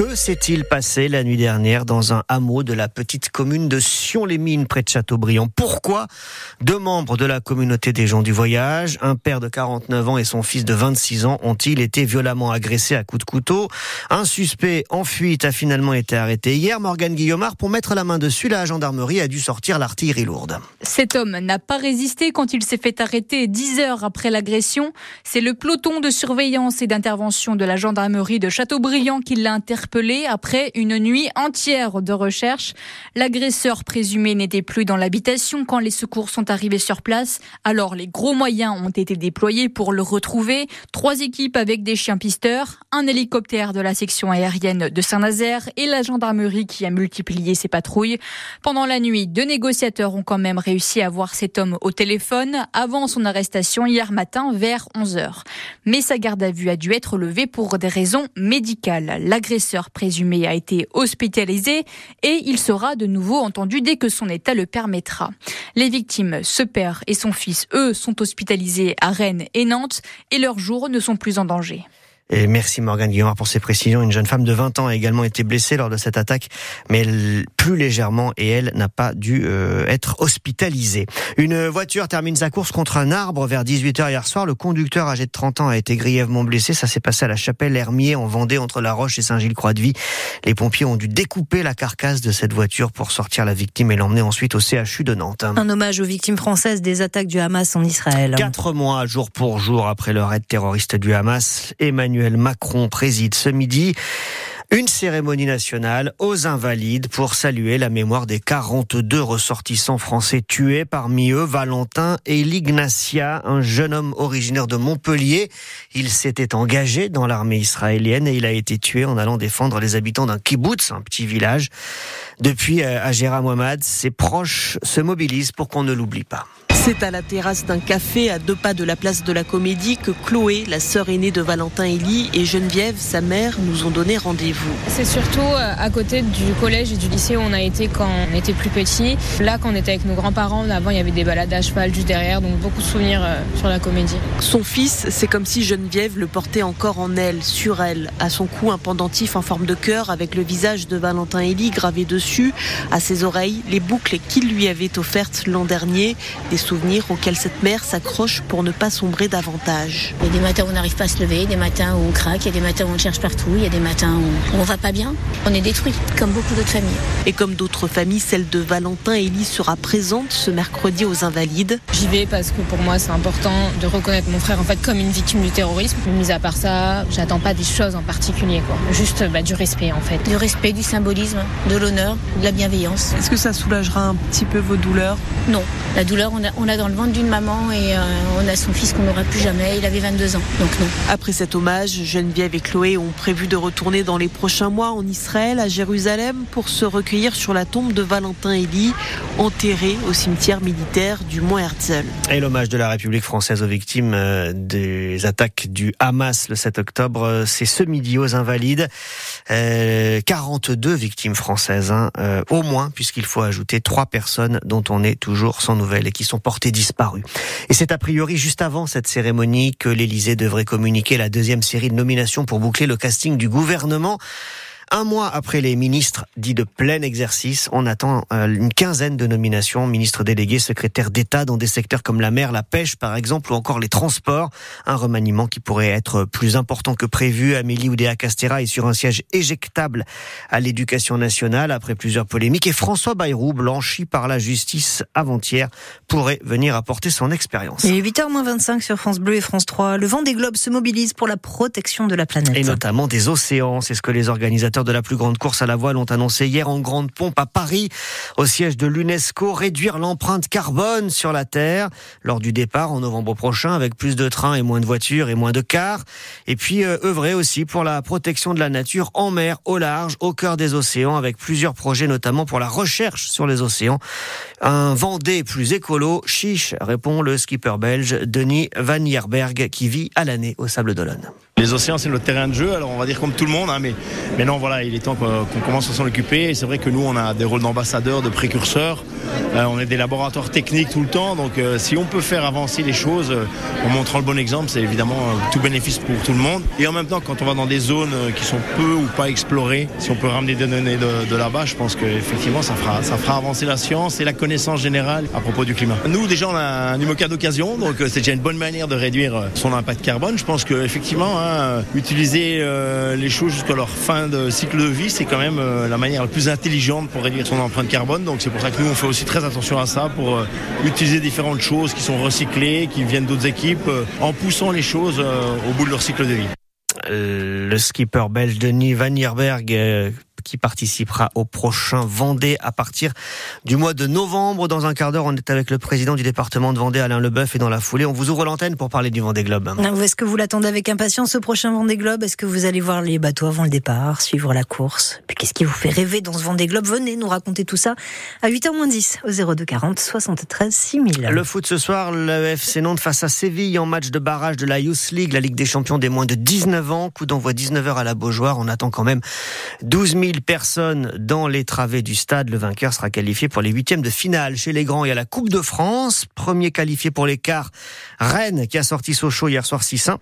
could Que s'est-il passé la nuit dernière dans un hameau de la petite commune de Sion-les-Mines près de Châteaubriand? Pourquoi deux membres de la communauté des gens du voyage, un père de 49 ans et son fils de 26 ans, ont-ils été violemment agressés à coups de couteau? Un suspect en fuite a finalement été arrêté hier. Morgane Guillaumard, pour mettre la main dessus, la gendarmerie a dû sortir l'artillerie lourde. Cet homme n'a pas résisté quand il s'est fait arrêter 10 heures après l'agression. C'est le peloton de surveillance et d'intervention de la gendarmerie de Châteaubriand qui l'a interpellé après une nuit entière de recherche. L'agresseur présumé n'était plus dans l'habitation quand les secours sont arrivés sur place. Alors les gros moyens ont été déployés pour le retrouver. Trois équipes avec des chiens pisteurs, un hélicoptère de la section aérienne de Saint-Nazaire et la gendarmerie qui a multiplié ses patrouilles. Pendant la nuit, deux négociateurs ont quand même réussi à voir cet homme au téléphone avant son arrestation hier matin vers 11 h Mais sa garde à vue a dû être levée pour des raisons médicales. L'agresseur présumé a été hospitalisé et il sera de nouveau entendu dès que son état le permettra. Les victimes, ce père et son fils, eux, sont hospitalisés à Rennes et Nantes et leurs jours ne sont plus en danger. Et merci Morgane Guillaume pour ces précisions. Une jeune femme de 20 ans a également été blessée lors de cette attaque, mais elle, plus légèrement et elle n'a pas dû euh, être hospitalisée. Une voiture termine sa course contre un arbre vers 18h hier soir. Le conducteur âgé de 30 ans a été grièvement blessé. Ça s'est passé à la chapelle Hermier en Vendée entre La Roche et Saint-Gilles-Croix-de-Vie. Les pompiers ont dû découper la carcasse de cette voiture pour sortir la victime et l'emmener ensuite au CHU de Nantes. Un hommage aux victimes françaises des attaques du Hamas en Israël. Quatre mois jour pour jour après le raid terroriste du Hamas, Emmanuel Emmanuel Macron préside ce midi une cérémonie nationale aux Invalides pour saluer la mémoire des 42 ressortissants français tués, parmi eux Valentin et Lignacia, un jeune homme originaire de Montpellier. Il s'était engagé dans l'armée israélienne et il a été tué en allant défendre les habitants d'un kibbutz, un petit village. Depuis, euh, à Mohamed, ses proches se mobilisent pour qu'on ne l'oublie pas. C'est à la terrasse d'un café à deux pas de la place de la Comédie que Chloé, la sœur aînée de Valentin Elie, et Geneviève, sa mère, nous ont donné rendez-vous. C'est surtout euh, à côté du collège et du lycée où on a été quand on était plus petit. Là, quand on était avec nos grands-parents, avant il y avait des balades à cheval juste derrière, donc beaucoup de souvenirs euh, sur la Comédie. Son fils, c'est comme si Geneviève le portait encore en elle, sur elle. À son cou, un pendentif en forme de cœur avec le visage de Valentin Elie gravé dessus. À ses oreilles, les boucles qu'il lui avait offertes l'an dernier. Des souvenirs auxquels cette mère s'accroche pour ne pas sombrer davantage. Il y a des matins où on n'arrive pas à se lever, des matins où on craque, il y a des matins où on cherche partout, il y a des matins où on va pas bien. On est détruit, comme beaucoup d'autres familles. Et comme d'autres familles, celle de Valentin Elie sera présente ce mercredi aux Invalides. J'y vais parce que pour moi c'est important de reconnaître mon frère en fait comme une victime du terrorisme. Mis à part ça, j'attends pas des choses en particulier, quoi. Juste bah, du respect en fait. Du respect, du symbolisme, de l'honneur, de la bienveillance. Est-ce que ça soulagera un petit peu vos douleurs? Non. La douleur, on a, on a dans le ventre d'une maman et euh, on a son fils qu'on n'aura plus jamais. Il avait 22 ans, donc non. Après cet hommage, Geneviève et Chloé ont prévu de retourner dans les prochains mois en Israël, à Jérusalem, pour se recueillir sur la tombe de Valentin Elie, enterré au cimetière militaire du Mont Herzl. Et l'hommage de la République française aux victimes euh, des attaques du Hamas le 7 octobre, euh, c'est ce midi aux Invalides. 42 victimes françaises, hein, au moins, puisqu'il faut ajouter trois personnes dont on est toujours sans nouvelles et qui sont portées Et c'est a priori juste avant cette cérémonie que l'Élysée devrait communiquer la deuxième série de nominations pour boucler le casting du gouvernement. Un mois après les ministres dits de plein exercice, on attend euh, une quinzaine de nominations, ministres délégués, secrétaires d'État dans des secteurs comme la mer, la pêche par exemple, ou encore les transports. Un remaniement qui pourrait être plus important que prévu. Amélie Oudéa-Castera est sur un siège éjectable à l'éducation nationale après plusieurs polémiques. Et François Bayrou, blanchi par la justice avant-hier, pourrait venir apporter son expérience. Et 8h25 sur France Bleu et France 3, le vent des globes se mobilise pour la protection de la planète. Et notamment des océans, c'est ce que les organisateurs de la plus grande course à la voile ont annoncé hier en grande pompe à Paris, au siège de l'UNESCO, réduire l'empreinte carbone sur la Terre lors du départ en novembre prochain avec plus de trains et moins de voitures et moins de cars. Et puis euh, œuvrer aussi pour la protection de la nature en mer, au large, au cœur des océans avec plusieurs projets notamment pour la recherche sur les océans. Un Vendée plus écolo, chiche, répond le skipper belge Denis Van Yerberg qui vit à l'année au Sable d'Olonne. Les océans, c'est notre terrain de jeu, alors on va dire comme tout le monde, hein, mais maintenant voilà, il est temps qu'on commence à s'en occuper. C'est vrai que nous, on a des rôles d'ambassadeurs, de précurseurs. Euh, on est des laboratoires techniques tout le temps, donc euh, si on peut faire avancer les choses euh, en montrant le bon exemple, c'est évidemment tout bénéfice pour tout le monde. Et en même temps, quand on va dans des zones qui sont peu ou pas explorées, si on peut ramener des données de, là-bas, je pense qu'effectivement ça fera, ça fera avancer la science et la connaissance générale à propos du climat. Nous déjà on a un IMOCA d'occasion, donc c'est déjà une bonne manière de réduire son impact carbone. Je pense qu'effectivement, hein, utiliser les choses jusqu'à leur fin de cycle de vie, c'est quand même la manière la plus intelligente pour réduire son empreinte carbone. Donc c'est pour ça que nous on fait aussi très attention à ça pour euh, utiliser différentes choses qui sont recyclées, qui viennent d'autres équipes, euh, en poussant les choses euh, au bout de leur cycle de vie. Le skipper belge Denis Van Nierberg qui participera au prochain Vendée à partir du mois de novembre. Dans un quart d'heure, on est avec le président du département de Vendée, Alain Leboeuf, et dans la foulée, on vous ouvre l'antenne pour parler du Vendée Globe. Est-ce que vous l'attendez avec impatience, ce prochain Vendée Globe? Est-ce que vous allez voir les bateaux avant le départ, suivre la course? Puis qu'est-ce qui vous fait rêver dans ce Vendée Globe? Venez nous raconter tout ça à 8h10 au 02 40 73 6000. Le foot ce soir, le FC Nantes face à Séville en match de barrage de la Youth League, la Ligue des champions des moins de 19 ans. Coup d'envoi 19h à la Beaujoire. On attend quand même 12 000 personnes dans les travées du stade. Le vainqueur sera qualifié pour les huitièmes de finale. Chez les grands, il y a la Coupe de France. Premier qualifié pour l'écart, Rennes qui a sorti Sochaux hier soir 6-1.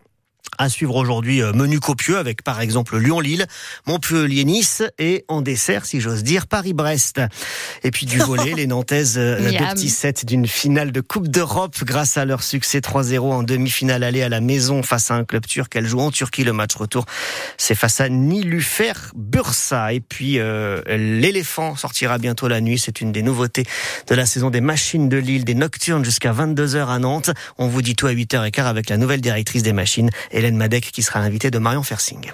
À suivre aujourd'hui, euh, menu copieux avec par exemple Lyon-Lille, Montpellier-Nice et en dessert, si j'ose dire, Paris-Brest. Et puis du volet, les Nantaises, euh, deux petits sets d'une finale de Coupe d'Europe grâce à leur succès 3-0 en demi-finale aller à la maison face à un club turc. Elles jouent en Turquie le match retour. C'est face à Nilufer Bursa. Et puis euh, l'éléphant sortira bientôt la nuit. C'est une des nouveautés de la saison des machines de Lille, des nocturnes jusqu'à 22h à Nantes. On vous dit tout à 8h15 avec la nouvelle directrice des machines. Hélène Madec qui sera l'invitée de Marion Fersing.